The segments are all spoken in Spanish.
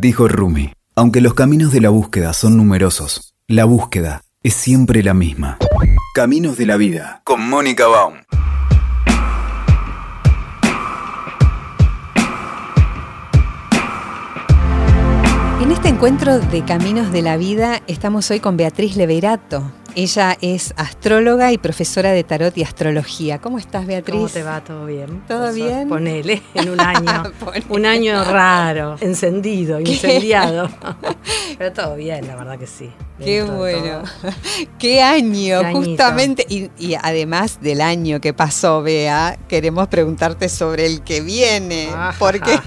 Dijo Rumi, aunque los caminos de la búsqueda son numerosos, la búsqueda es siempre la misma. Caminos de la vida, con Mónica Baum. En este encuentro de Caminos de la Vida estamos hoy con Beatriz Leverato. Ella es astróloga y profesora de tarot y astrología. ¿Cómo estás, Beatriz? ¿Cómo te va? ¿Todo bien? ¿Todo bien? Ponele, en un año. un año raro, encendido, incendiado. Pero todo bien, la verdad que sí. Qué bueno. Qué año, justamente. Y, además del año que pasó, Bea, queremos preguntarte sobre el que viene. Porque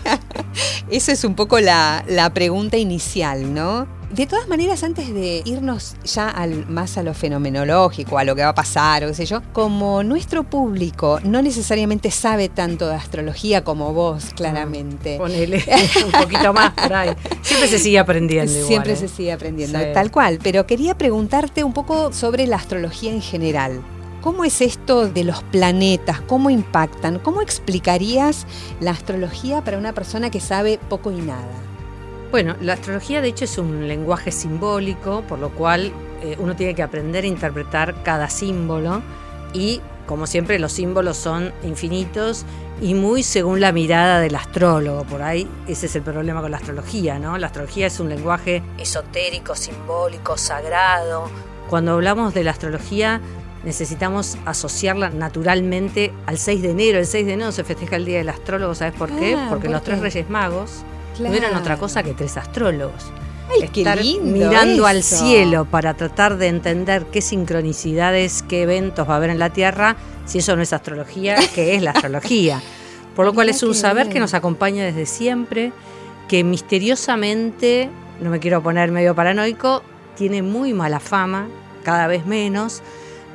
esa es un poco la, la pregunta inicial, ¿no? De todas maneras, antes de irnos ya al, más a lo fenomenológico, a lo que va a pasar o qué sé yo, como nuestro público no necesariamente sabe tanto de astrología como vos, claramente. ponele un poquito más por ahí. Siempre se sigue aprendiendo. Siempre ¿eh? se sigue aprendiendo, tal cual. Pero quería preguntarte un poco sobre la astrología en general. ¿Cómo es esto de los planetas? ¿Cómo impactan? ¿Cómo explicarías la astrología para una persona que sabe poco y nada? Bueno, la astrología de hecho es un lenguaje simbólico, por lo cual eh, uno tiene que aprender a interpretar cada símbolo y como siempre los símbolos son infinitos y muy según la mirada del astrólogo. Por ahí ese es el problema con la astrología, ¿no? La astrología es un lenguaje esotérico, simbólico, sagrado. Cuando hablamos de la astrología necesitamos asociarla naturalmente al 6 de enero. El 6 de enero se festeja el Día del Astrólogo, ¿sabes por qué? Ah, Porque los tres Reyes Magos no eran otra cosa que tres astrólogos. Ay, Estar mirando al cielo para tratar de entender qué sincronicidades, qué eventos va a haber en la Tierra, si eso no es astrología, ¿qué es la astrología? Por lo cual es un saber que nos acompaña desde siempre, que misteriosamente, no me quiero poner medio paranoico, tiene muy mala fama, cada vez menos,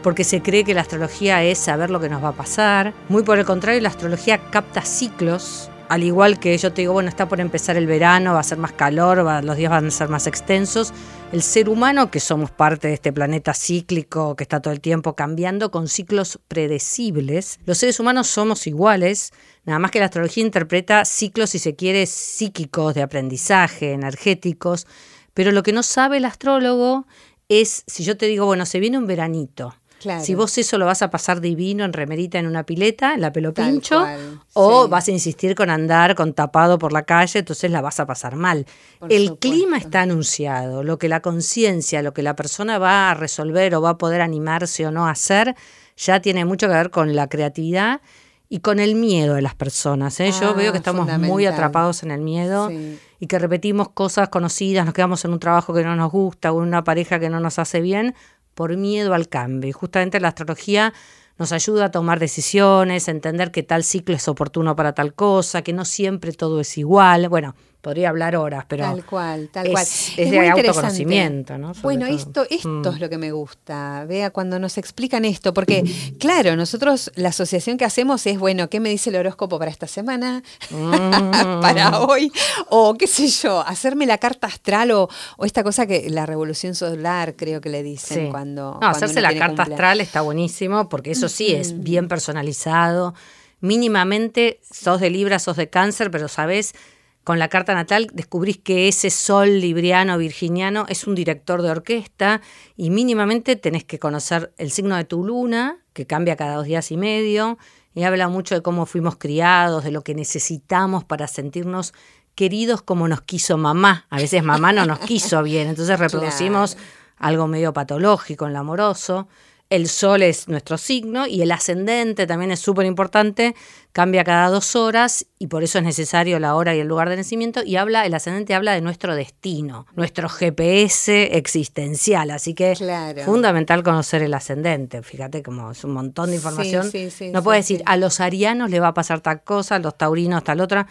porque se cree que la astrología es saber lo que nos va a pasar. Muy por el contrario, la astrología capta ciclos al igual que yo te digo, bueno, está por empezar el verano, va a ser más calor, los días van a ser más extensos, el ser humano, que somos parte de este planeta cíclico que está todo el tiempo cambiando con ciclos predecibles, los seres humanos somos iguales, nada más que la astrología interpreta ciclos, si se quiere, psíquicos, de aprendizaje, energéticos, pero lo que no sabe el astrólogo es, si yo te digo, bueno, se viene un veranito, si vos eso lo vas a pasar divino en remerita en una pileta, en la pelo pincho, o vas a insistir con andar con tapado por la calle, entonces la vas a pasar mal. el clima está anunciado, lo que la conciencia, lo que la persona va a resolver o va a poder animarse o no a hacer, ya tiene mucho que ver con la creatividad y con el miedo de las personas. ¿eh? Yo veo que ah, estamos muy atrapados en el miedo y que repetimos cosas conocidas, nos quedamos en un trabajo que no nos gusta o en una pareja que no nos hace bien por miedo al cambio. Y justamente la astrología nos ayuda a tomar decisiones, a entender que tal ciclo es oportuno para tal cosa, que no siempre todo es igual. Bueno, podría hablar horas, pero tal cual, tal cual. Es, de autoconocimiento, ¿no? bueno, esto, esto mm. es lo que me gusta. Vea cuando nos explican esto, porque claro, nosotros la asociación que hacemos es bueno, ¿qué me dice el horóscopo para esta semana? Mm. para hoy, o qué sé yo, hacerme la carta astral o, esta cosa que la revolución solar, creo que le dicen cuando. No, hacerse la carta astral está buenísimo, porque eso sí es bien personalizado. Mínimamente sos de Libra, sos de Cáncer, pero sabes con la carta natal descubrís que ese sol libriano virginiano es un director de orquesta y mínimamente tenés que conocer el signo de tu luna, que cambia cada dos días y medio, y habla mucho de cómo fuimos criados, de lo que necesitamos para sentirnos queridos como nos quiso mamá. A veces mamá no nos quiso bien, entonces reproducimos algo medio patológico en lo amoroso el sol es nuestro signo y el ascendente también es súper importante, cambia cada dos horas y por eso es necesario la hora y el lugar de nacimiento y habla, el ascendente habla de nuestro destino, nuestro GPS existencial, así que es fundamental conocer el ascendente, fíjate como es un montón de información, no puede decir a los arianos le va a pasar tal cosa, a los taurinos tal otra,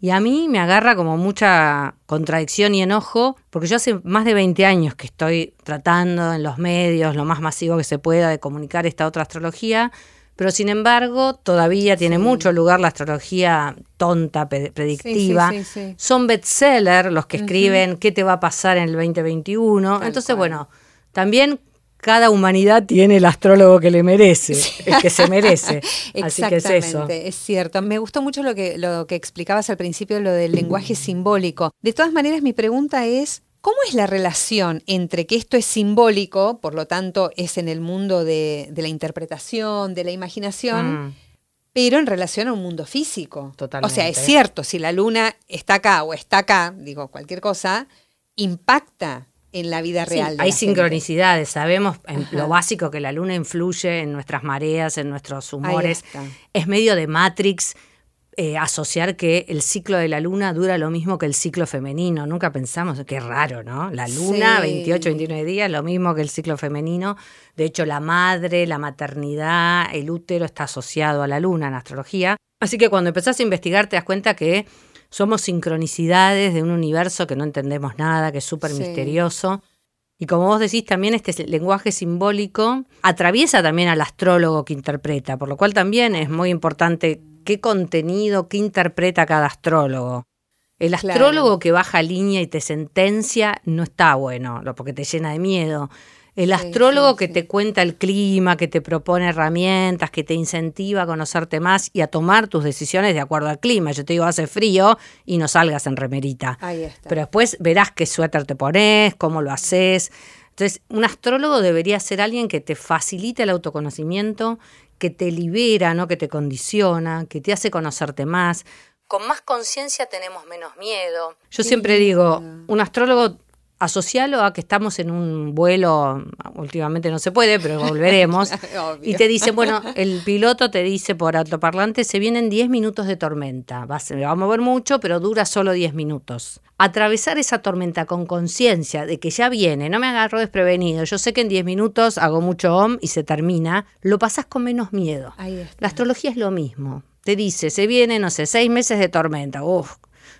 y a mí me agarra como mucha contradicción y enojo, porque yo hace más de 20 años que estoy tratando en los medios, lo más masivo que se pueda, de comunicar esta otra astrología, pero sin embargo todavía tiene mucho lugar la astrología tonta, predictiva. Son bestsellers los que escriben qué te va a pasar en el 2021. Entonces, bueno, también cada humanidad tiene el astrólogo que le merece, el que se merece. Así que es eso. Es cierto. Me gustó mucho lo que, lo que explicabas al principio, lo del lenguaje simbólico. De todas maneras, mi pregunta es, ¿Cómo es la relación entre que esto es simbólico, por lo tanto es en el mundo de, la interpretación, de la imaginación, mm. pero en relación a un mundo físico? Totalmente. O sea, es cierto, si la luna está acá o está acá, digo, cualquier cosa, impacta en la vida real. hay sincronicidades, sabemos en lo básico que la luna influye en nuestras mareas, en nuestros humores. Es medio de Matrix. Eh, asociar que el ciclo de la luna dura lo mismo que el ciclo femenino. Nunca pensamos, qué raro, ¿no? La luna, 28, 29 días, lo mismo que el ciclo femenino. De hecho, la madre, la maternidad, el útero está asociado a la luna en astrología. Así que cuando empezás a investigar te das cuenta que somos sincronicidades de un universo que no entendemos nada, que es súper misterioso. Y como vos decís, también este lenguaje simbólico atraviesa también al astrólogo que interpreta, por lo cual también es muy importante qué contenido, qué interpreta cada astrólogo. El astrólogo que baja línea y te sentencia no está bueno, porque te llena de miedo. El astrólogo que te cuenta el clima, que te propone herramientas, que te incentiva a conocerte más y a tomar tus decisiones de acuerdo al clima. Yo te digo, hace frío y no salgas en remerita. Pero después verás qué suéter te pones, cómo lo haces. Entonces, un astrólogo debería ser alguien que te facilite el autoconocimiento, que te libera, ¿no? que te condiciona, que te hace conocerte más. Con más conciencia tenemos menos miedo. Yo siempre digo, un astrólogo asocialo a que estamos en un vuelo, últimamente no se puede, pero volveremos, y te dice, bueno, el piloto te dice por altoparlante, se vienen 10 minutos de tormenta, va, se va a mover mucho, pero dura solo 10 minutos. Atravesar esa tormenta con conciencia de que ya viene, no me agarro desprevenido, yo sé que en 10 minutos hago mucho om y se termina, lo pasas con menos miedo. La astrología es lo mismo. Te dice, se viene, no sé, seis meses de tormenta. Uf,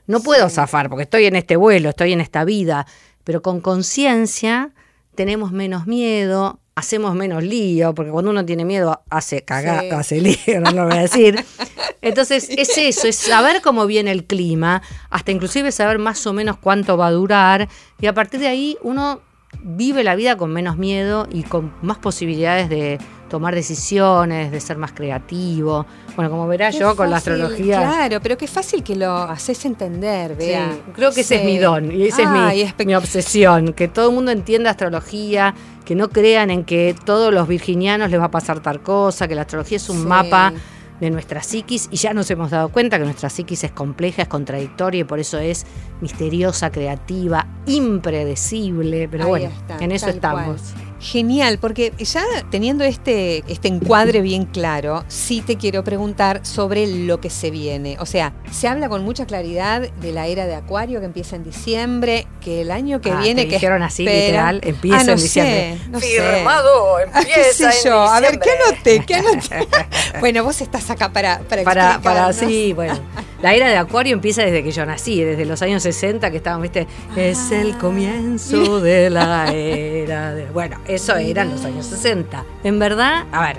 no puedo zafar porque estoy en este vuelo, estoy en esta vida pero con conciencia tenemos menos miedo, hacemos menos lío, porque cuando uno tiene miedo hace cagar, hace lío, no lo voy a decir. Entonces es eso, es saber cómo viene el clima, hasta inclusive saber más o menos cuánto va a durar, y a partir de ahí uno vive la vida con menos miedo y con más posibilidades de tomar decisiones, de ser más creativo. Bueno, como verás yo con la astrología. Claro, pero qué fácil que lo haces entender, vea. creo que ese es mi don y esa es mi, mi, obsesión, que todo el mundo entienda astrología, que no crean en que todos los virginianos les va a pasar tal cosa, que la astrología es un mapa de nuestra psiquis y ya nos hemos dado cuenta que nuestra psiquis es compleja, es contradictoria y por eso es misteriosa, creativa, impredecible, pero bueno, en eso estamos. Genial, porque ya teniendo este, este encuadre bien claro, sí te quiero preguntar sobre lo que se viene. O sea, se habla con mucha claridad de la era de Acuario que empieza en diciembre, que el año que ah, viene. que dijeron así, literal, empieza ah, en diciembre. no Firmado, empieza. ¿Qué yo? A ver, ¿qué anoté? ¿Qué anoté? bueno, vos estás acá para Para, para, para sí, bueno. La era de Acuario empieza desde que yo nací, desde los años 60 que estaban, viste, es el ah. comienzo de la era de... Bueno, eso era en los años 60. En verdad, a ver,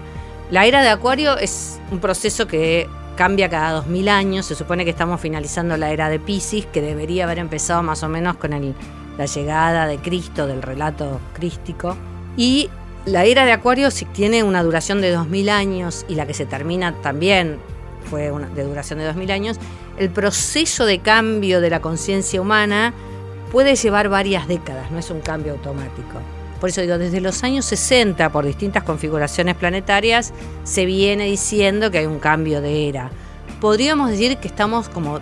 la era de Acuario es un proceso que cambia cada 2000 años, se supone que estamos finalizando la era de Pisces, que debería haber empezado más o menos con la llegada de Cristo, del relato crístico, y la era de Acuario tiene una duración de 2000 años y la que se termina también fue una, de duración de 2000 años, el proceso de cambio de la conciencia humana puede llevar varias décadas, no es un cambio automático. Por eso digo, desde los años 60, por distintas configuraciones planetarias, se viene diciendo que hay un cambio de era. Podríamos decir que estamos como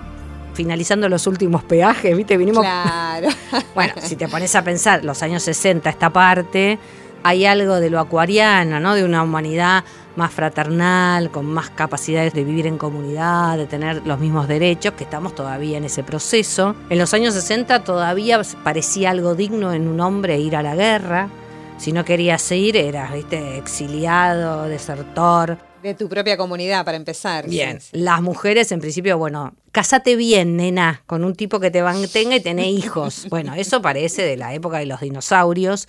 finalizando los últimos peajes, ¿viste? Vinimos. Claro. bueno, si te pones a pensar, los años 60, esta parte, hay algo de lo acuariano, ¿no? De una humanidad más fraternal, con más capacidades de vivir en comunidad, de tener los mismos derechos, que estamos todavía en ese proceso. En los años 60 todavía parecía algo digno en un hombre ir a la guerra. Si no querías ir, eras ¿viste? exiliado, desertor. De tu propia comunidad, para empezar. Bien. Las mujeres, en principio, bueno, casate bien, nena, con un tipo que te mantenga y tené hijos. Bueno, eso parece de la época de los dinosaurios.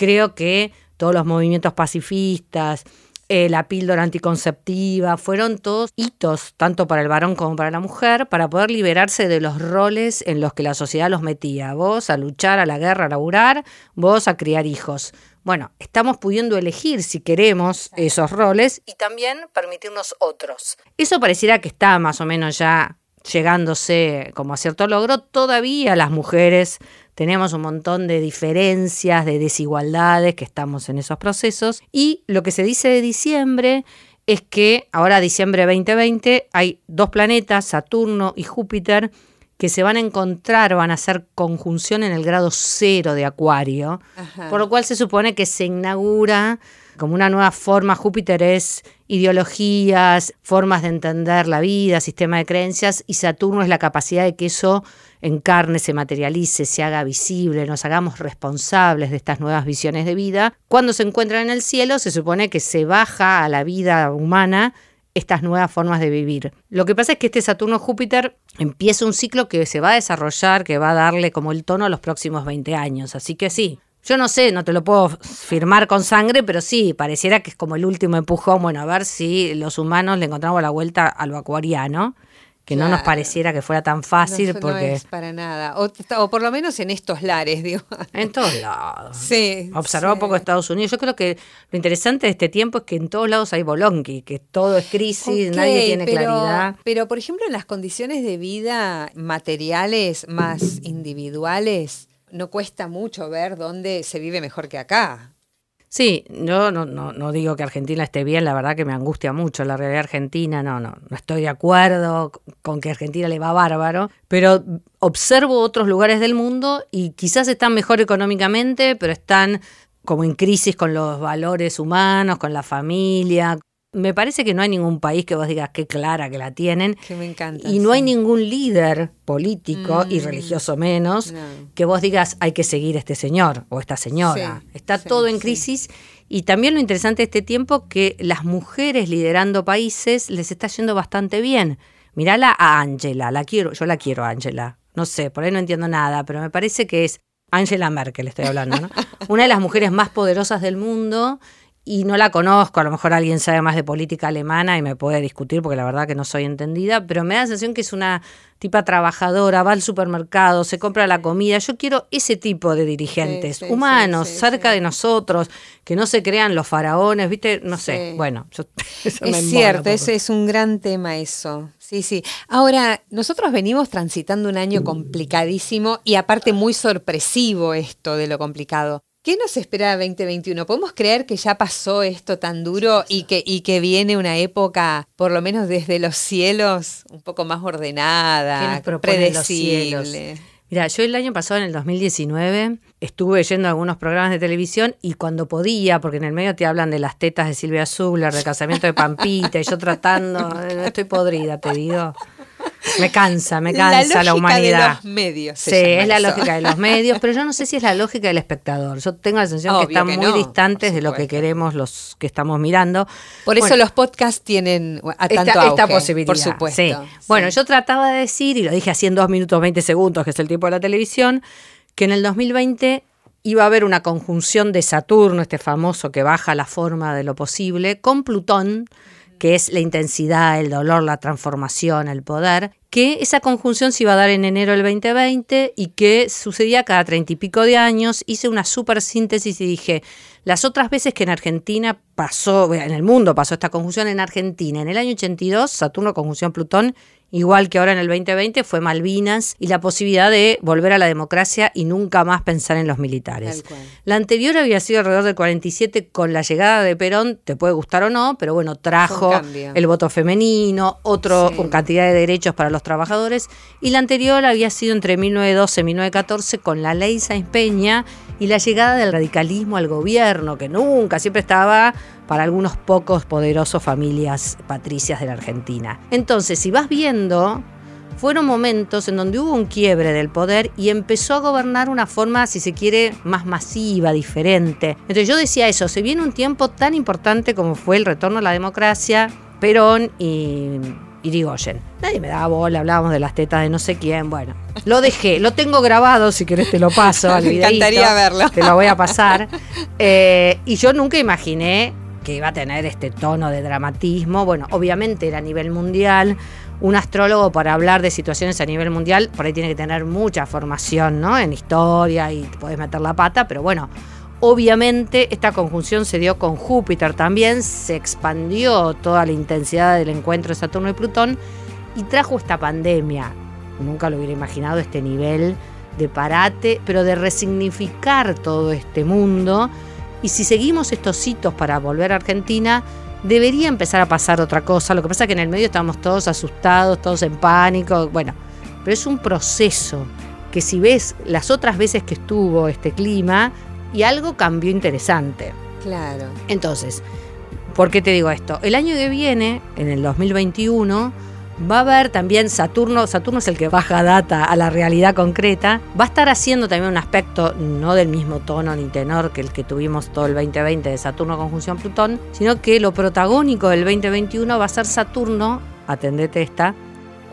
Creo que todos los movimientos pacifistas, eh, la píldora anticonceptiva, fueron todos hitos, tanto para el varón como para la mujer, para poder liberarse de los roles en los que la sociedad los metía. Vos a luchar, a la guerra, a laburar, vos a criar hijos. Bueno, estamos pudiendo elegir si queremos esos roles y también permitirnos otros. Eso pareciera que está más o menos ya llegándose como a cierto logro. Todavía las mujeres tenemos un montón de diferencias, de desigualdades, que estamos en esos procesos. Y lo que se dice de diciembre es que ahora diciembre 2020 hay dos planetas, Saturno y Júpiter, que se van a encontrar, van a hacer conjunción en el grado cero de Acuario, por lo cual se supone que se inaugura como una nueva forma. Júpiter es ideologías, formas de entender la vida, sistema de creencias, y Saturno es la capacidad de que eso encarne, se materialice, se haga visible, nos hagamos responsables de estas nuevas visiones de vida. Cuando se encuentran en el cielo, se supone que se baja a la vida humana estas nuevas formas de vivir. Lo que pasa es que este Saturno-Júpiter empieza un ciclo que se va a desarrollar, que va a darle como el tono a los próximos 20 años. Así que sí, yo no sé, no te lo puedo firmar con sangre, pero sí, pareciera que es como el último empujón. Bueno, a ver si los humanos le encontramos la vuelta a lo acuariano que no nos pareciera que fuera tan fácil porque no es para nada. O, por lo menos en estos lares digo. En todos lados. Sí observó un poco Estados Unidos. Yo creo que lo interesante de este tiempo es que en todos lados hay bolonqui que todo es crisis nadie tiene claridad. pero por ejemplo en las condiciones de vida materiales más individuales no cuesta mucho ver dónde se vive mejor que acá Sí, yo no, no, no, digo que Argentina esté bien, la verdad que me angustia mucho la realidad argentina, no, no, no estoy de acuerdo con que Argentina le va bárbaro, pero observo otros lugares del mundo y quizás están mejor económicamente, pero están como en crisis con los valores humanos, con la familia, me parece que no hay ningún país que vos digas qué clara que la tienen. Que me encanta. Y no hay ningún líder político y mm. religioso menos que vos digas hay que seguir a este señor o esta señora. Está todo en crisis. Y también lo interesante de este tiempo que las mujeres liderando países les está yendo bastante bien. Mirala a Angela, la quiero, yo la quiero Angela. No sé, por ahí no entiendo nada, pero me parece que es Angela Merkel, estoy hablando, ¿no? Una de las mujeres más poderosas del mundo y no la conozco, a lo mejor alguien sabe más de política alemana y me puede discutir porque la verdad que no soy entendida, pero me da la sensación que es una tipa trabajadora, va al supermercado, se compra la comida. Yo quiero ese tipo de dirigentes, humanos, cerca de nosotros, que no se crean los faraones, ¿viste? No sé, bueno, es cierto, ese es un gran tema eso. Sí, sí. Ahora, nosotros venimos transitando un año complicadísimo y aparte muy sorpresivo esto de lo complicado. ¿Qué nos espera 2021? ¿Podemos creer que ya pasó esto tan duro y que, y que viene una época, por lo menos desde los cielos, un poco más ordenada, predecible? Mira, yo el año pasado, en el 2019, estuve yendo a algunos programas de televisión y cuando podía, porque en el medio te hablan de las tetas de Silvia Zuller, del casamiento de Pampita, y yo tratando, estoy podrida, te digo. Me cansa, me cansa la, humanidad. De los medios. Sí, es la lógica de los medios, pero yo no sé si es la lógica del espectador. Yo tengo la sensación que están muy distantes de lo que queremos los que estamos mirando. Por eso los podcasts tienen a tanto esta, posibilidad. Por supuesto. Bueno, yo trataba de decir, y lo dije así en dos minutos 20 segundos, que es el tiempo de la televisión, que en el 2020 iba a haber una conjunción de Saturno, este famoso que baja la forma de lo posible, con Plutón que es la intensidad, el dolor, la transformación, el poder, que esa conjunción se iba a dar en enero del 2020 y que sucedía cada treinta y pico de años. Hice una super síntesis y dije, las otras veces que en Argentina pasó, en el mundo pasó esta conjunción, en Argentina, en el año 82, Saturno conjunción Plutón igual que ahora en el 2020, fue Malvinas y la posibilidad de volver a la democracia y nunca más pensar en los militares. La anterior había sido alrededor del 47 con la llegada de Perón, te puede gustar o no, pero bueno, trajo el voto femenino, otra cantidad de derechos para los trabajadores y la anterior había sido entre 1912 y 1914 con la ley Sáenz Peña y la llegada del radicalismo al gobierno, que nunca, siempre estaba para algunos pocos poderosos familias patricias de la Argentina. Entonces, si vas viendo, fueron momentos en donde hubo un quiebre del poder y empezó a gobernar una forma, si se quiere, más masiva, diferente. Entonces yo decía eso, se viene un tiempo tan importante como fue el retorno a la democracia, Perón y Irigoyen. Nadie me daba bola, hablábamos de las tetas de no sé quién. Bueno, lo dejé, lo tengo grabado, si querés te lo paso. me encantaría verlo. Te lo voy a pasar. Eh, y yo nunca imaginé que iba a tener este tono de dramatismo. Bueno, obviamente era a nivel mundial. Un astrólogo para hablar de situaciones a nivel mundial, por ahí tiene que tener mucha formación, ¿no? En historia y podés meter la pata, pero bueno, Obviamente esta conjunción se dio con Júpiter también, se expandió toda la intensidad del encuentro de Saturno y Plutón y trajo esta pandemia. Nunca lo hubiera imaginado este nivel de parate, pero de resignificar todo este mundo. Y si seguimos estos hitos para volver a Argentina, debería empezar a pasar otra cosa. Lo que pasa es que en el medio estamos todos asustados, todos en pánico. Bueno, pero es un proceso que si ves las otras veces que estuvo este clima, y algo cambió interesante. Claro. Entonces, ¿por qué te digo esto? El año que viene, en el 2021, va a haber también Saturno, Saturno es el que baja data a la realidad concreta, va a estar haciendo también un aspecto no del mismo tono ni tenor que el que tuvimos todo el 2020 de Saturno conjunción Plutón, sino que lo protagónico del 2021 va a ser Saturno, atendete esta,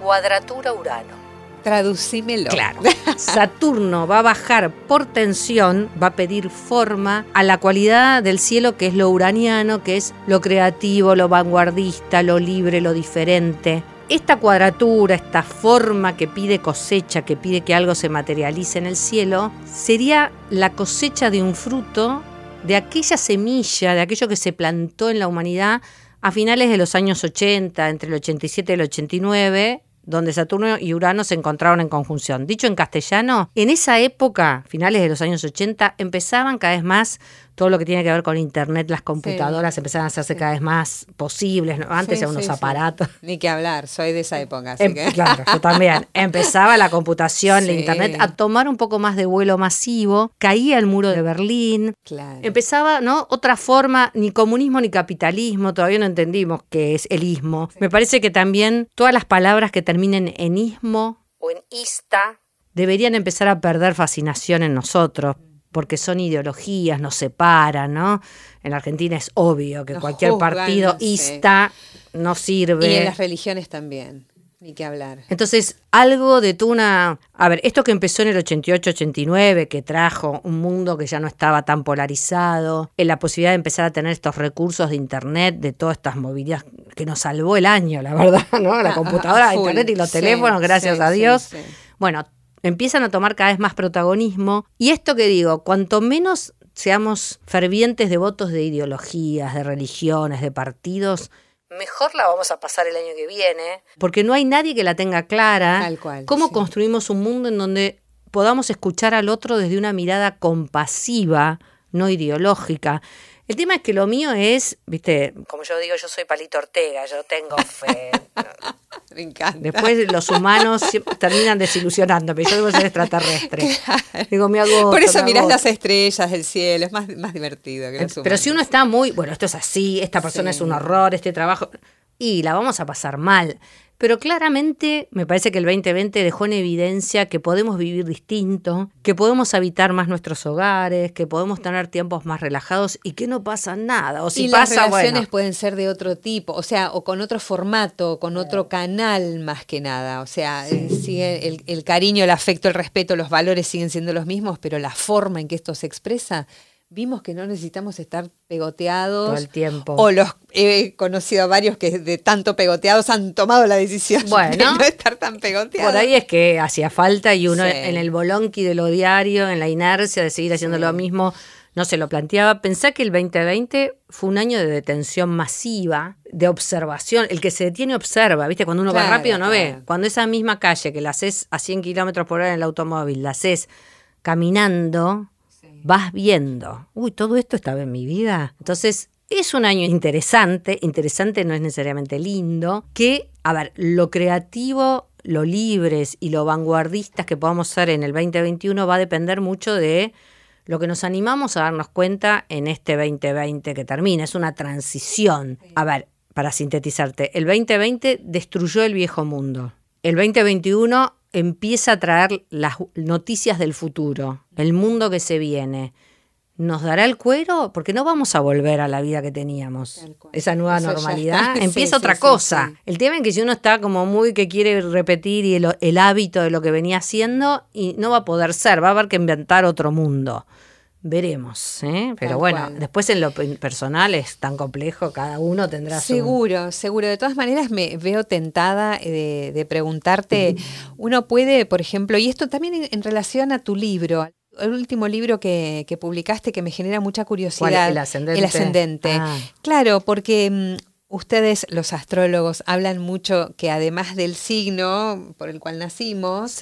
cuadratura Urano. Traducímelo. Claro. Saturno va a bajar por tensión, va a pedir forma a la cualidad del cielo que es lo uraniano, que es lo creativo, lo vanguardista, lo libre, lo diferente. Esta cuadratura, esta forma que pide cosecha, que pide que algo se materialice en el cielo, sería la cosecha de un fruto, de aquella semilla, de aquello que se plantó en la humanidad a finales de los años 80, entre el 87 y el 89, donde Saturno y Urano se encontraron en conjunción. Dicho en castellano, en esa época, finales de los años 80, empezaban cada vez más todo lo que tiene que ver con Internet, las computadoras empezaron a hacerse cada vez más posibles. Antes eran unos aparatos. Ni que hablar, soy de esa época. Em, claro, yo también. Empezaba la computación, la Internet a tomar un poco más de vuelo masivo, caía el muro de Berlín. Empezaba, ¿no? Otra forma, ni comunismo ni capitalismo, todavía no entendimos qué es el ismo. Me parece que también todas las palabras que terminen en ismo o en ista deberían empezar a perder fascinación en nosotros porque son ideologías, nos separan, ¿no? En Argentina es obvio que cualquier partido ista no sirve. Y en las religiones también. Ni que hablar. Entonces, algo de una... A ver, esto que empezó en el 88-89, que trajo un mundo que ya no estaba tan polarizado, en la posibilidad de empezar a tener estos recursos de Internet, de todas estas movilidades, que nos salvó el año, la verdad, ¿no? La ah, computadora, Internet y los teléfonos, gracias a Dios. Bueno, empiezan a tomar cada vez más protagonismo. Y esto que digo, cuanto menos seamos fervientes devotos de ideologías, de religiones, de partidos, mejor la vamos a pasar el año que viene, porque no hay nadie que la tenga clara. Tal cual, ¿Cómo construimos un mundo en donde podamos escuchar al otro desde una mirada compasiva, no ideológica? El tema es que lo mío es, viste, como yo digo, yo soy Palito Ortega, yo tengo fe. Me encanta. Después los humanos terminan desilusionándome. Yo debo ser extraterrestre. Digo, me hago. Por eso mirás las estrellas del cielo, es más, más divertido. Que Pero si uno está muy, bueno, esto es así, esta persona es un horror, este trabajo. Y la vamos a pasar mal. Pero claramente me parece que el 2020 dejó en evidencia que podemos vivir distinto, que podemos habitar más nuestros hogares, que podemos tener tiempos más relajados y que no pasa nada. O si y pasa, las relaciones pueden ser de otro tipo, o sea, o con otro formato, con otro canal más que nada. O sea, eh, sigue el, el cariño, el afecto, el respeto, los valores siguen siendo los mismos, pero la forma en que esto se expresa vimos que no necesitamos estar pegoteados. Todo el tiempo. O los he conocido a varios que de tanto pegoteados han tomado la decisión de no estar tan pegoteados. Por ahí es que hacía falta y uno en el bolonqui de lo diario, en la inercia de seguir haciendo lo mismo, no se lo planteaba. Pensá que el 2020 fue un año de detención masiva, de observación. El que se detiene observa, ¿viste? Cuando uno va rápido no ve. Cuando esa misma calle que la haces a 100 kilómetros por hora en el automóvil, la haces caminando, vas viendo, uy, todo esto estaba en mi vida. Entonces, es un año interesante, interesante no es necesariamente lindo, que, a ver, lo creativo, lo libres y lo vanguardistas que podamos ser en el 2021 va a depender mucho de lo que nos animamos a darnos cuenta en este 2020 que termina. Es una transición. A ver, para sintetizarte, el 2020 destruyó el viejo mundo. El 2021 empieza a traer las noticias del futuro, el mundo que se viene. ¿Nos dará el cuero? Porque no vamos a volver a la vida que teníamos. Esa nueva normalidad. Empieza otra cosa. el tema es que si uno está como muy que quiere repetir y el hábito de lo que venía haciendo, y no va a poder ser, va a haber que inventar otro mundo. Veremos, ¿eh? pero bueno, después en lo personal es tan complejo, cada uno tendrá su... Seguro, seguro. De todas maneras me veo tentada de, preguntarte, uno puede, por ejemplo, y esto también en, relación a tu libro, el último libro que, publicaste que me genera mucha curiosidad. El ascendente. El ascendente. Ah. Claro, porque mm, ustedes, los astrólogos, hablan mucho que además del signo por el cual nacimos,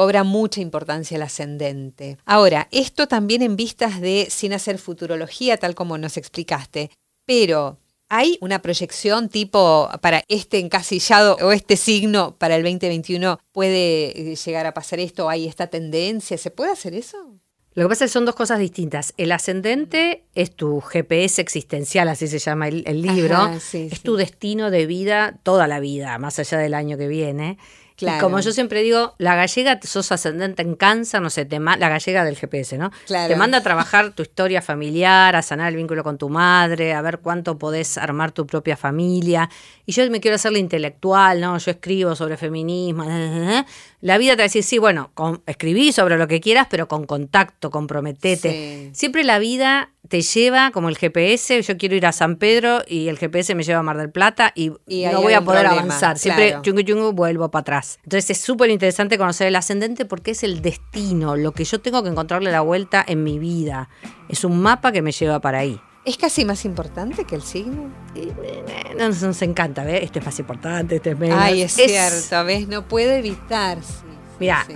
cobra mucha importancia el ascendente. Ahora, esto también en vistas de sin hacer futurología, tal como nos explicaste, pero ¿Hay una proyección tipo para este encasillado o este signo para el 2021 puede eh, llegar a pasar esto? ¿Hay esta tendencia? ¿Se puede hacer eso? Lo que pasa es que son dos cosas distintas. El ascendente es tu GPS existencial, así se llama el, libro. es tu destino de vida toda la vida, más allá del año que viene como yo siempre digo, la gallega, sos ascendente en cáncer, no sé, te la gallega del GPS, ¿no? Te manda a trabajar tu historia familiar, a sanar el vínculo con tu madre, a ver cuánto podés armar tu propia familia. Y yo me quiero hacer la intelectual, ¿no? Yo escribo sobre feminismo. La vida te va a decir, sí, bueno, escribí sobre lo que quieras, pero con contacto, comprometete. Siempre la vida te lleva como el GPS, yo quiero ir a San Pedro y el GPS me lleva a Mar del Plata y, no voy a poder avanzar. Siempre chungu chungu vuelvo para atrás. Entonces es súper interesante conocer el ascendente porque es el destino, lo que yo tengo que encontrarle la vuelta en mi vida. Es un mapa que me lleva para ahí. ¿Es casi más importante que el signo? Eh, nos, nos encanta, ¿ves? Este es más importante, este es menos. Ay, es, cierto, ¿ves? No puedo evitar. Mira,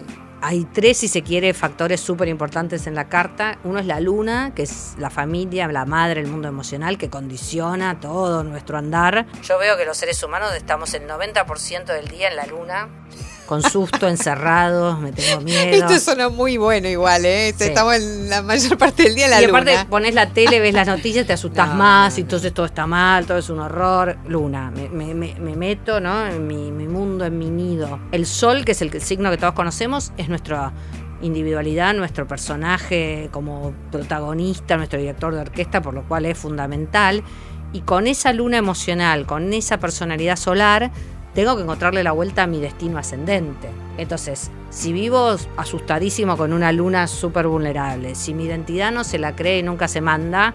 hay tres, si se quiere, factores súper importantes en la carta. Uno es la luna, que es la familia, la madre, el mundo emocional, que condiciona todo nuestro andar. Yo veo que los seres humanos estamos el 90% del día en la luna con susto, encerrados, me tengo miedo. Esto suena muy bueno igual, ¿eh? Estamos en la mayor parte del día en la luna. Y aparte pones la tele, ves las noticias, te asustas más, y entonces todo está mal, todo es un horror. Luna, me, meto ¿no? en mi, mundo, en mi nido. El sol, que es el signo que todos conocemos, es nuestra individualidad, nuestro personaje como protagonista, nuestro director de orquesta, por lo cual es fundamental. Y con esa luna emocional, con esa personalidad solar, tengo que encontrarle la vuelta a mi destino ascendente. Entonces, si vivo asustadísimo con una luna súper vulnerable, si mi identidad no se la cree y nunca se manda,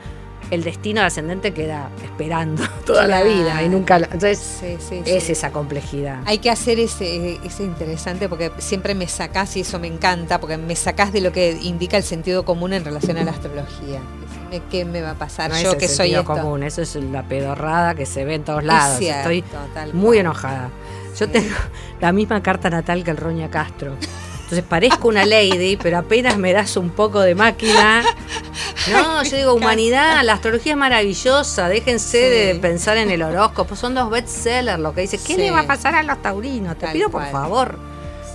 el destino ascendente queda esperando toda la vida y nunca. Entonces, es esa complejidad. Hay que hacer ese, ese interesante porque siempre me sacás, y eso me encanta, porque me sacás de lo que indica el sentido común en relación a la astrología qué me va a pasar yo que soy esto. común, eso es la pedorrada que se ve en todos lados. Estoy muy enojada. Yo tengo la misma carta natal que el Roña Castro. Entonces parezco una lady, pero apenas me das un poco de máquina. No, yo digo, humanidad, la astrología es maravillosa, déjense de pensar en el horóscopo, son dos bestsellers lo que dice, ¿qué le va a pasar a los taurinos? Te pido por favor.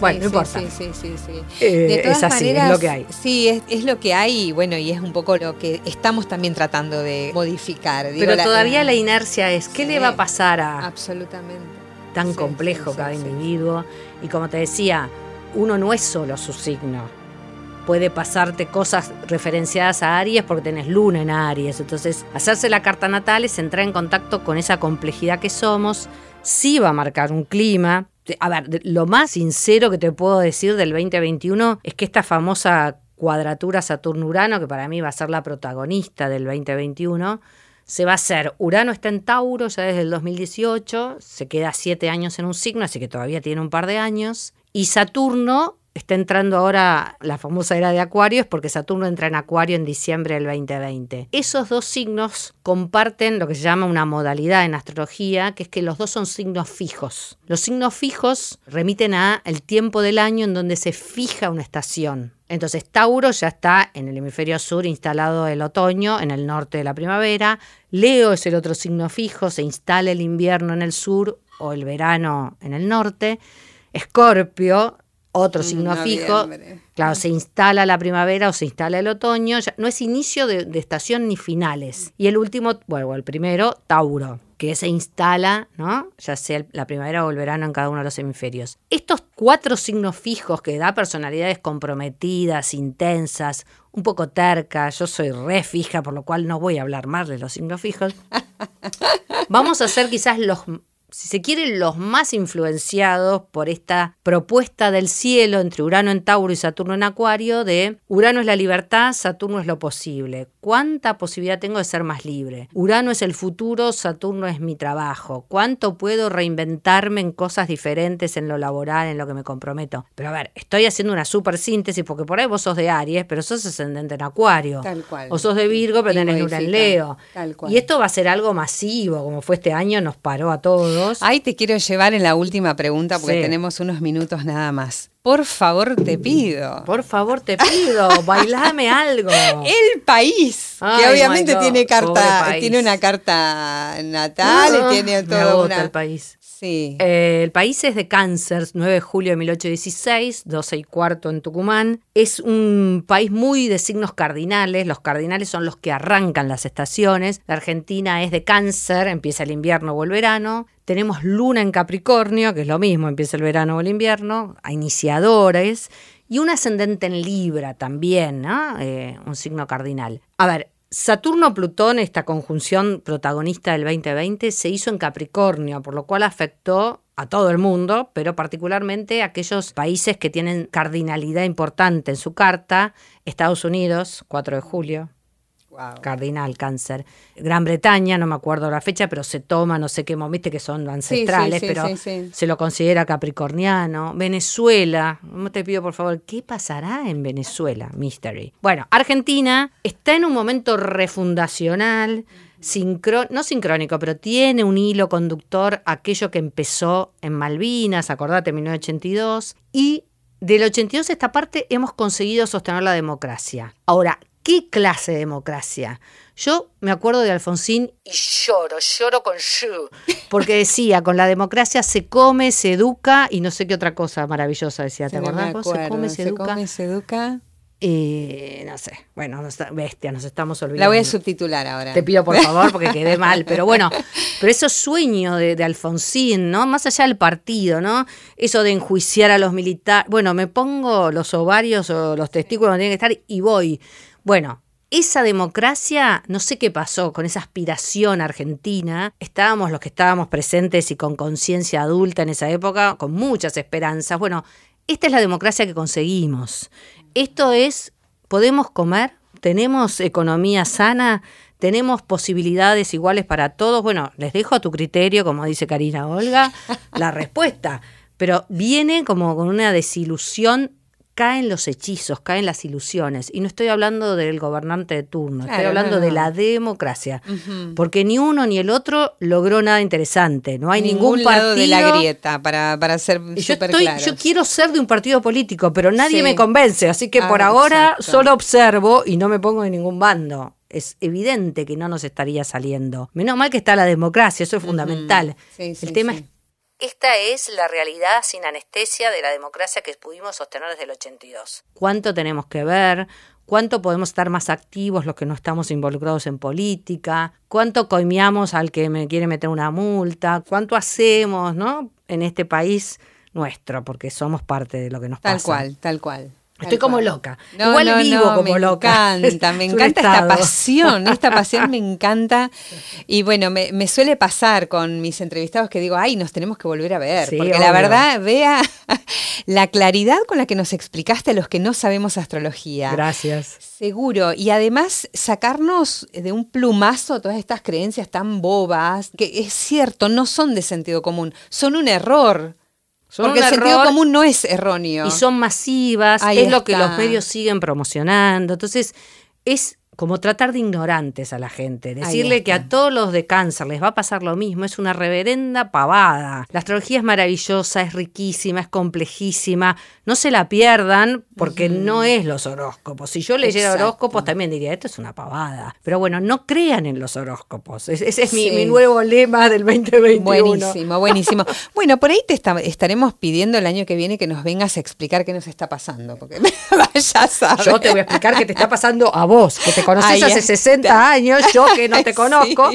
Bueno, no importa. Sí, sí, sí, sí. Eh, es así, es lo que hay. Sí, es, es, lo que hay y bueno, y es un poco lo que estamos también tratando de modificar. Pero todavía la, inercia es, ¿qué le va a pasar a... Absolutamente. Tan complejo cada individuo. Y como te decía, uno no es solo su signo. Puede pasarte cosas referenciadas a Aries porque tenés luna en Aries. Entonces, hacerse la carta natal es entrar en contacto con esa complejidad que somos. Sí va a marcar un clima, a ver, lo más sincero que te puedo decir del 2021 es que esta famosa cuadratura Saturno-Urano, que para mí va a ser la protagonista del 2021, se va a hacer. Urano está en Tauro ya desde el 2018, se queda siete años en un signo, así que todavía tiene un par de años. Y Saturno está entrando ahora la famosa era de Acuario, porque Saturno entra en Acuario en diciembre del 2020. Esos dos signos comparten lo que se llama una modalidad en astrología, que es que los dos son signos fijos. Los signos fijos remiten a el tiempo del año en donde se fija una estación. Entonces Tauro ya está en el hemisferio sur instalado el otoño, en el norte de la primavera. Leo es el otro signo fijo, se instala el invierno en el sur o el verano en el norte. Escorpio otro mm, signo fijo. Claro, se instala la primavera o se instala el otoño. no es inicio de, estación ni finales. Y el último, bueno, el primero, Tauro, que se instala, ¿no? Ya sea la primavera o el verano en cada uno de los hemisferios. Estos cuatro signos fijos que da personalidades comprometidas, intensas, un poco tercas, yo soy re fija, por lo cual no voy a hablar más de los signos fijos. Vamos a ser quizás los si se quiere, los más influenciados por esta propuesta del cielo entre Urano en Tauro y Saturno en Acuario de Urano es la libertad, Saturno es lo posible. ¿Cuánta posibilidad tengo de ser más libre? Urano es el futuro, Saturno es mi trabajo. ¿Cuánto puedo reinventarme en cosas diferentes en lo laboral, en lo que me comprometo? Pero a ver, estoy haciendo una super síntesis porque por ahí vos sos de Aries, pero sos ascendente en Acuario. Tal cual. O sos de Virgo, pero tenés Luna en Leo. Tal cual. Y esto va a ser algo masivo, como fue este año, nos paró a todos. Ahí te quiero llevar en la última pregunta porque tenemos unos minutos nada más. Por favor, te pido. Por favor, te pido, bailame algo. El país, que obviamente tiene carta, tiene una carta natal, y tiene todo el país. Eh, el país es de Cáncer, 9 de julio de 1816, 12 y cuarto en Tucumán. Es un país muy de signos cardinales. Los cardinales son los que arrancan las estaciones. La Argentina es de Cáncer, empieza el invierno o el verano. Tenemos Luna en Capricornio, que es lo mismo, empieza el verano o el invierno, a iniciadores. Y un ascendente en Libra también, ¿no? Eh, un signo cardinal. A ver, Saturno-Plutón, esta conjunción protagonista del 2020, se hizo en Capricornio, por lo cual afectó a todo el mundo, pero particularmente a aquellos países que tienen cardinalidad importante en su carta, Estados Unidos, 4 de julio, Cardinal Cáncer. Gran Bretaña, no me acuerdo la fecha, pero se toma, no sé qué momento, que son ancestrales, pero se lo considera capricorniano. Venezuela, te pido por favor, ¿qué pasará en Venezuela? Mystery. Bueno, Argentina está en un momento refundacional. no sincrónico, pero tiene un hilo conductor aquello que empezó en Malvinas, acordate, 1982, y del 82 a esta parte hemos conseguido sostener la democracia. Ahora, ¿Qué clase de democracia? Yo me acuerdo de Alfonsín y lloro, lloro con shu, porque decía, con la democracia se come, se educa y no sé qué otra cosa maravillosa decía, ¿te acordás? se come, se, educa. Come, se educa. Eh, no sé, bueno, bestia, nos estamos olvidando. La voy a subtitular ahora. Te pido por favor porque quedé mal, pero bueno, pero esos sueños de, de, Alfonsín, ¿no? Más allá del partido, ¿no? Eso de enjuiciar a los militares, bueno, me pongo los ovarios o los testículos donde tienen que estar y voy. Bueno, esa democracia, no sé qué pasó con esa aspiración argentina. Estábamos los que estábamos presentes y con conciencia adulta en esa época, con muchas esperanzas. Bueno, esta es la democracia que conseguimos. Esto es, podemos comer, tenemos economía sana, tenemos posibilidades iguales para todos. Bueno, les dejo a tu criterio, como dice Karina Olga, la respuesta. Pero viene como con una desilusión caen los hechizos, caen las ilusiones. Y no estoy hablando del gobernante de turno, estoy hablando de la democracia. Porque ni uno ni el otro logró nada interesante. No hay ningún, partido. de la grieta, para, para ser yo, yo quiero ser de un partido político, pero nadie me convence. Así que por ah, ahora solo observo y no me pongo en ningún bando es evidente que no nos estaría saliendo. Menos mal que está la democracia, eso es fundamental. el tema es esta es la realidad sin anestesia de la democracia que pudimos sostener desde el 82. ¿Cuánto tenemos que ver? ¿Cuánto podemos estar más activos los que no estamos involucrados en política? ¿Cuánto coimiamos al que me quiere meter una multa? ¿Cuánto hacemos, no? En este país nuestro, porque somos parte de lo que nos pasa. Tal cual, tal cual. Estoy como loca. Igual vivo como loca. Me encanta, me encanta esta pasión. Esta pasión me encanta. Y bueno, me, suele pasar con mis entrevistados que digo, ay, nos tenemos que volver a ver. porque la verdad, vea la claridad con la que nos explicaste a los que no sabemos astrología. Gracias. Seguro. Y además, sacarnos de un plumazo todas estas creencias tan bobas, que es cierto, no son de sentido común, son un error. Porque el sentido común no es erróneo. Y son masivas, es lo que los medios siguen promocionando. Entonces, es como tratar de ignorantes a la gente. Decirle que a todos los de cáncer les va a pasar lo mismo es una reverenda pavada. La astrología es maravillosa, es riquísima, es complejísima. No se la pierdan porque no es los horóscopos. Si yo leyera horóscopos también diría, esto es una pavada. Pero bueno, no crean en los horóscopos. Ese es mi, nuevo lema del 2021. Buenísimo, buenísimo. bueno, por ahí te estaremos pidiendo el año que viene que nos vengas a explicar qué nos está pasando. Porque vaya a Yo te voy a explicar qué te está pasando a vos, que te conoces hace 60 años, yo que no te conozco.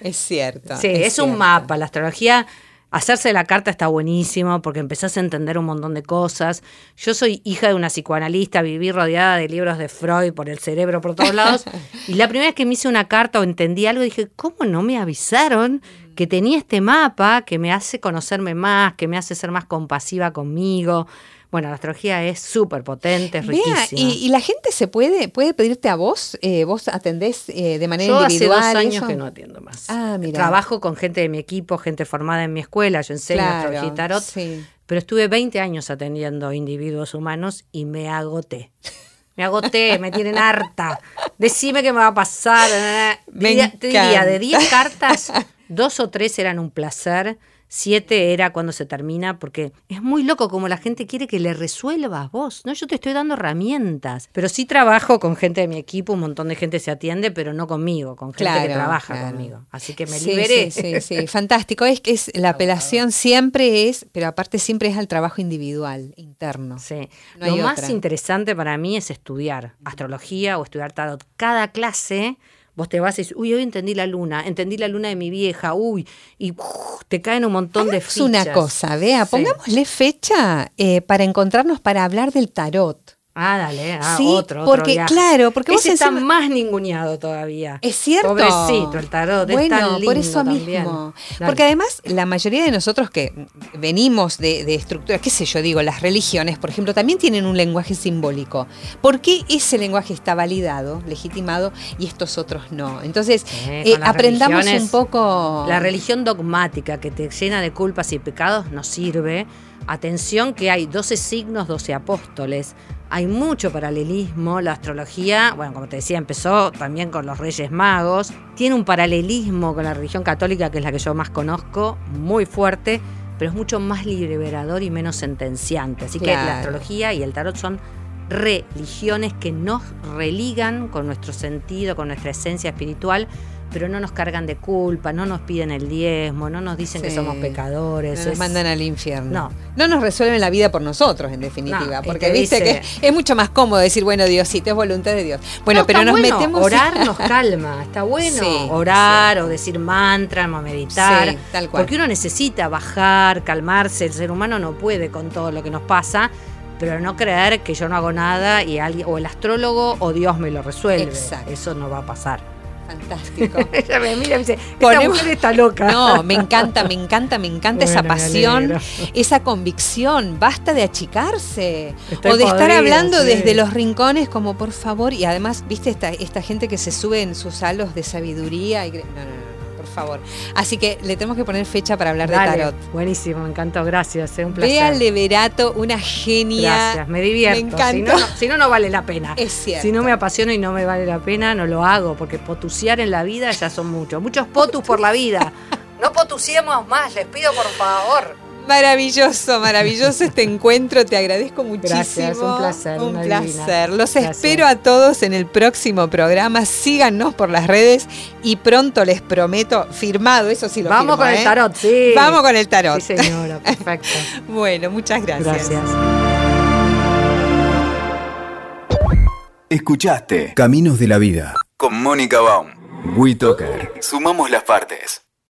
es cierto. Sí, es, un mapa. La astrología Hacerse la carta está buenísimo porque empezás a entender un montón de cosas. Yo soy hija de una psicoanalista, viví rodeada de libros de Freud por el cerebro por todos lados. y la primera vez que me hice una carta o entendí algo, dije, ¿cómo no me avisaron que tenía este mapa que me hace conocerme más, que me hace ser más compasiva conmigo. Bueno, la astrología es súper potente, es riquísima. Y, la gente se puede, puede pedirte a vos, eh, vos atendés eh, de manera individual. Hace dos años que no atiendo más. Ah, mira. Trabajo con gente de mi equipo, gente formada en mi escuela, yo enseño astrología y tarot. Pero estuve 20 años atendiendo individuos humanos y me agoté. Me agoté, me tienen harta. Decime qué me va a pasar. te diría, de 10 cartas, dos o tres eran un placer Siete era cuando se termina, porque es muy loco como la gente quiere que le resuelvas vos, ¿no? Yo te estoy dando herramientas, pero sí trabajo con gente de mi equipo, un montón de gente se atiende, pero no conmigo, con gente que trabaja conmigo. Así que me liberé. Sí, sí, sí, fantástico. Es que es, la apelación siempre es, pero aparte siempre es al trabajo individual, interno. Sí. Lo más interesante para mí es estudiar astrología o estudiar tarot. Cada clase Vos te vas y dices, uy, hoy entendí la luna, entendí la luna de mi vieja, uy, y te caen un montón de fichas. Es una cosa, vea, pongámosle fecha eh, para encontrarnos para hablar del tarot. Ah, dale, ah, otro, porque, claro, porque vos está más ninguneado todavía. Es cierto. Pobrecito el tarot, bueno, por eso mismo. Porque además la mayoría de nosotros que venimos de, de, estructuras, qué sé yo, digo, las religiones, por ejemplo, también tienen un lenguaje simbólico. ¿Por qué ese lenguaje está validado, legitimado, y estos otros no? Entonces, eh, aprendamos un poco. La religión dogmática que te llena de culpas y pecados no sirve. Atención que hay 12 signos, 12 apóstoles hay mucho paralelismo. La astrología, bueno, como te decía, empezó también con los Reyes Magos. Tiene un paralelismo con la religión católica, que es la que yo más conozco, muy fuerte, pero es mucho más liberador y menos sentenciante. Así que la astrología y el tarot son religiones que nos religan con nuestro sentido, con nuestra esencia espiritual pero no nos cargan de culpa, no nos piden el diezmo, no nos dicen que somos pecadores. No nos mandan al infierno. No. No nos resuelven la vida por nosotros, en definitiva. porque viste que es mucho más cómodo decir, bueno, Diosito, es voluntad de Dios. Bueno, pero nos metemos. Orar nos calma, está bueno. orar o decir mantra, o meditar. tal cual. Porque uno necesita bajar, calmarse. El ser humano no puede con todo lo que nos pasa pero no creer que yo no hago nada y alguien, o el astrólogo o Dios me lo resuelve. Eso no va a pasar. Fantástico. Ella me mira y me dice, esta mujer está loca. No, me encanta, me encanta, me encanta esa pasión, esa convicción. Basta de achicarse. o de estar hablando desde los rincones como por favor. Y además, viste esta, esta gente que se sube en sus halos de sabiduría. Y, no, no, no favor. Así que le tenemos que poner fecha para hablar de tarot. Buenísimo, me encantó, gracias, es un placer. Bea Leverato, una genia. Gracias, me divierto. Me encanta. Si no, no, vale la pena. Es cierto. Si no me apasiona y no me vale la pena, no lo hago, porque potusear en la vida ya son muchos. Muchos potus por la vida. No potusiemos más, les pido por favor. Maravilloso, maravilloso este encuentro. Te agradezco muchísimo. Gracias, un placer. Un placer. Los espero a todos en el próximo programa. Síganos por las redes y pronto les prometo, firmado, eso sí lo Vamos con el ¿eh? tarot, sí. Vamos con el tarot. Sí, señora, perfecto. bueno, muchas gracias. Gracias. Escuchaste Caminos de la Vida con Mónica Baum. WeToker. Sumamos las partes.